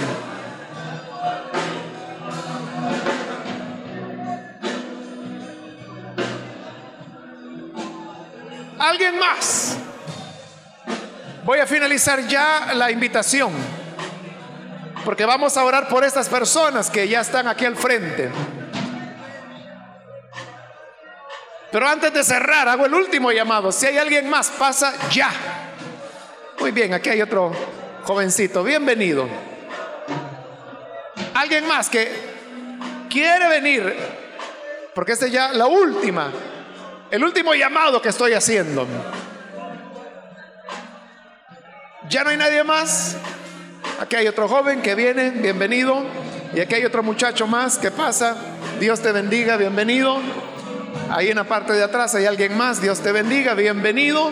¿Alguien más? Voy a finalizar ya la invitación porque vamos a orar por estas personas que ya están aquí al frente. Pero antes de cerrar, hago el último llamado. Si hay alguien más, pasa ya. Muy bien, aquí hay otro jovencito. Bienvenido. Alguien más que quiere venir, porque esta es ya la última, el último llamado que estoy haciendo. ¿Ya no hay nadie más? Aquí hay otro joven que viene, bienvenido. Y aquí hay otro muchacho más que pasa. Dios te bendiga, bienvenido. Ahí en la parte de atrás hay alguien más. Dios te bendiga, bienvenido.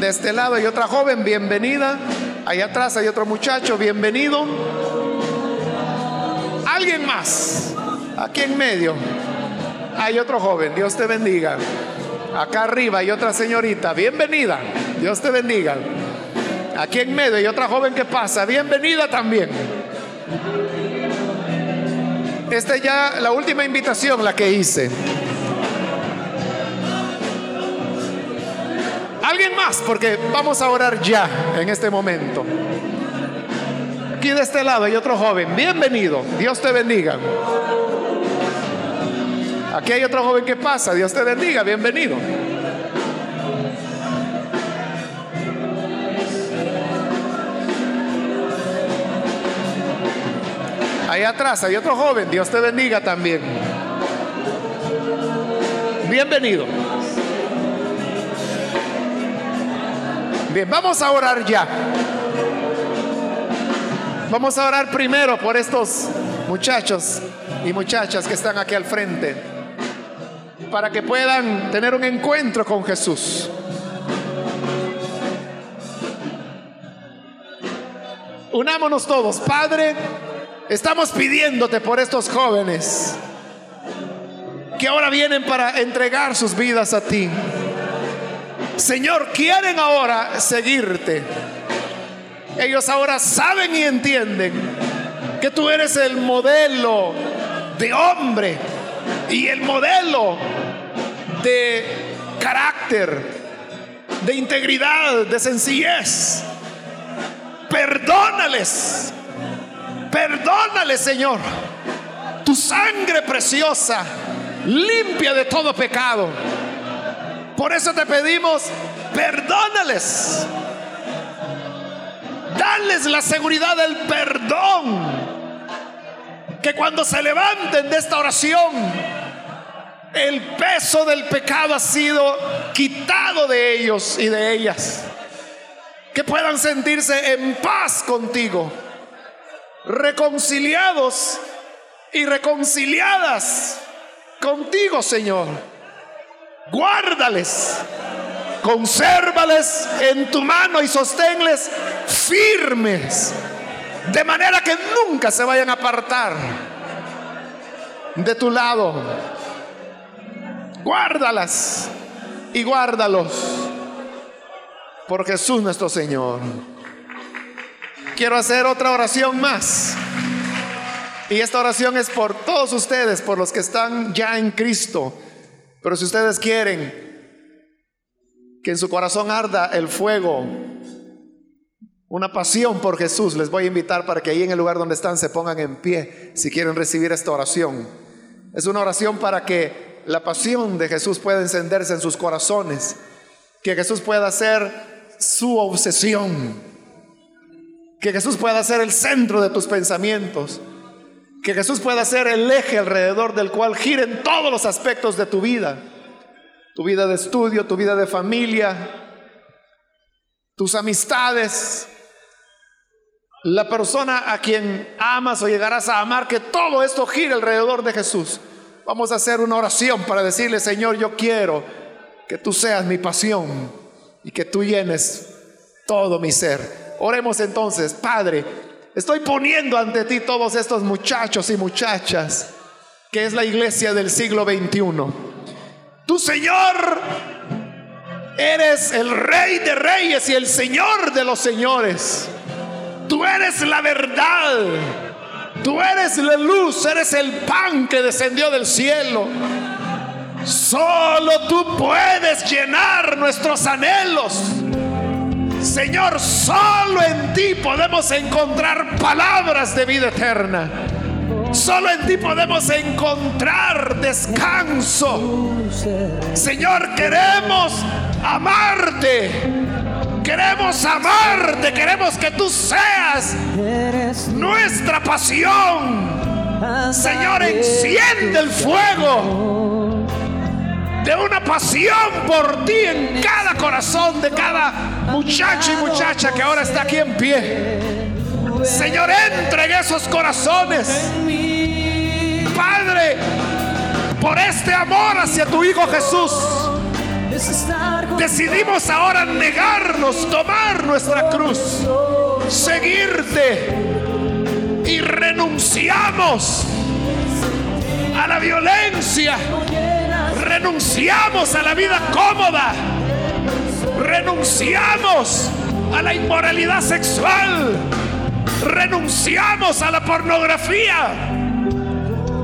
De este lado hay otra joven, bienvenida. Ahí atrás hay otro muchacho, bienvenido. Alguien más. Aquí en medio hay otro joven, Dios te bendiga. Acá arriba hay otra señorita, bienvenida. Dios te bendiga. Aquí en medio hay otra joven que pasa. Bienvenida también. Esta es ya la última invitación, la que hice. ¿Alguien alguien más, porque vamos a orar ya en este momento. Aquí de este lado hay otro joven. Bienvenido. Dios te bendiga. Aquí hay otro joven que pasa. Dios te bendiga. Bienvenido. Ahí atrás hay otro joven. Dios te bendiga también. Bienvenido. Bien, vamos a orar ya. Vamos a orar primero por estos muchachos y muchachas que están aquí al frente, para que puedan tener un encuentro con Jesús. Unámonos todos, Padre. Estamos pidiéndote por estos jóvenes que ahora vienen para entregar sus vidas a ti. Señor, quieren ahora seguirte. Ellos ahora saben y entienden que tú eres el modelo de hombre y el modelo de carácter, de integridad, de sencillez. Perdónales Perdónale, Señor. Tu sangre preciosa limpia de todo pecado. Por eso te pedimos, perdónales. Dales la seguridad del perdón. Que cuando se levanten de esta oración, el peso del pecado ha sido quitado de ellos y de ellas. Que puedan sentirse en paz contigo reconciliados y reconciliadas contigo, Señor. Guárdales, consérvales en tu mano y sosténles firmes, de manera que nunca se vayan a apartar de tu lado. Guárdalas y guárdalos por Jesús nuestro Señor quiero hacer otra oración más. Y esta oración es por todos ustedes, por los que están ya en Cristo. Pero si ustedes quieren que en su corazón arda el fuego, una pasión por Jesús, les voy a invitar para que ahí en el lugar donde están se pongan en pie si quieren recibir esta oración. Es una oración para que la pasión de Jesús pueda encenderse en sus corazones, que Jesús pueda ser su obsesión que Jesús pueda ser el centro de tus pensamientos. Que Jesús pueda ser el eje alrededor del cual giren todos los aspectos de tu vida. Tu vida de estudio, tu vida de familia, tus amistades, la persona a quien amas o llegarás a amar, que todo esto gire alrededor de Jesús. Vamos a hacer una oración para decirle, Señor, yo quiero que tú seas mi pasión y que tú llenes todo mi ser. Oremos entonces, Padre, estoy poniendo ante ti todos estos muchachos y muchachas, que es la iglesia del siglo XXI. Tu Señor, eres el Rey de Reyes y el Señor de los Señores. Tú eres la verdad. Tú eres la luz, eres el pan que descendió del cielo. Solo tú puedes llenar nuestros anhelos. Señor, solo en ti podemos encontrar palabras de vida eterna. Solo en ti podemos encontrar descanso. Señor, queremos amarte. Queremos amarte. Queremos que tú seas nuestra pasión. Señor, enciende el fuego de una pasión por ti en cada corazón de cada muchacho y muchacha que ahora está aquí en pie. Señor, entre en esos corazones. Padre, por este amor hacia tu Hijo Jesús, decidimos ahora negarnos, tomar nuestra cruz, seguirte y renunciamos a la violencia Renunciamos a la vida cómoda. Renunciamos a la inmoralidad sexual. Renunciamos a la pornografía.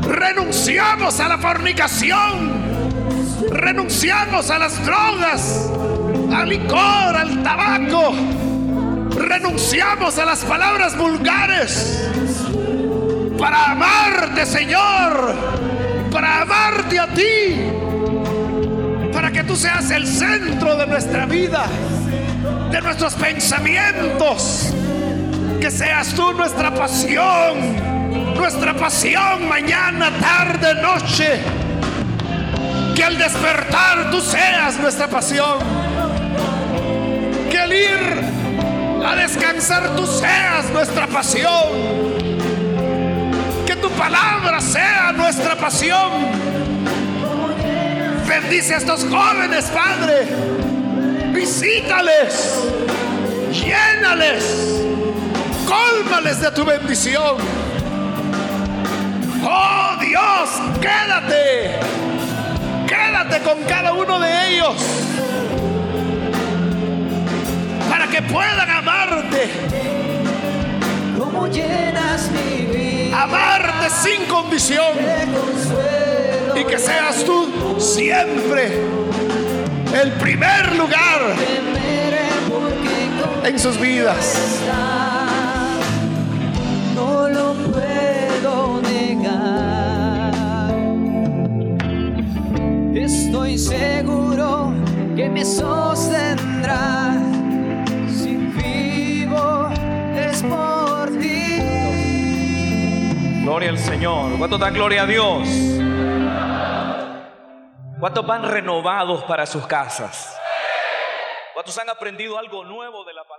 Renunciamos a la fornicación. Renunciamos a las drogas, al licor, al tabaco. Renunciamos a las palabras vulgares para amarte, Señor, para amarte a ti, tú seas el centro de nuestra vida, de nuestros pensamientos, que seas tú nuestra pasión, nuestra pasión mañana, tarde, noche, que al despertar tú seas nuestra pasión, que al ir a descansar tú seas nuestra pasión. Tu palabra sea nuestra pasión. Bendice a estos jóvenes, Padre. Visítales. Llénales. Cólmales de tu bendición. Oh Dios, quédate. Quédate con cada uno de ellos. Para que puedan amarte. Como llenas mi vida amarte sin condición y que seas tú siempre el primer lugar en sus vidas. No lo puedo negar. Estoy seguro que me sostendrá Gloria al Señor. ¿Cuántos dan gloria a Dios? ¿Cuántos van renovados para sus casas? ¿Cuántos han aprendido algo nuevo de la palabra?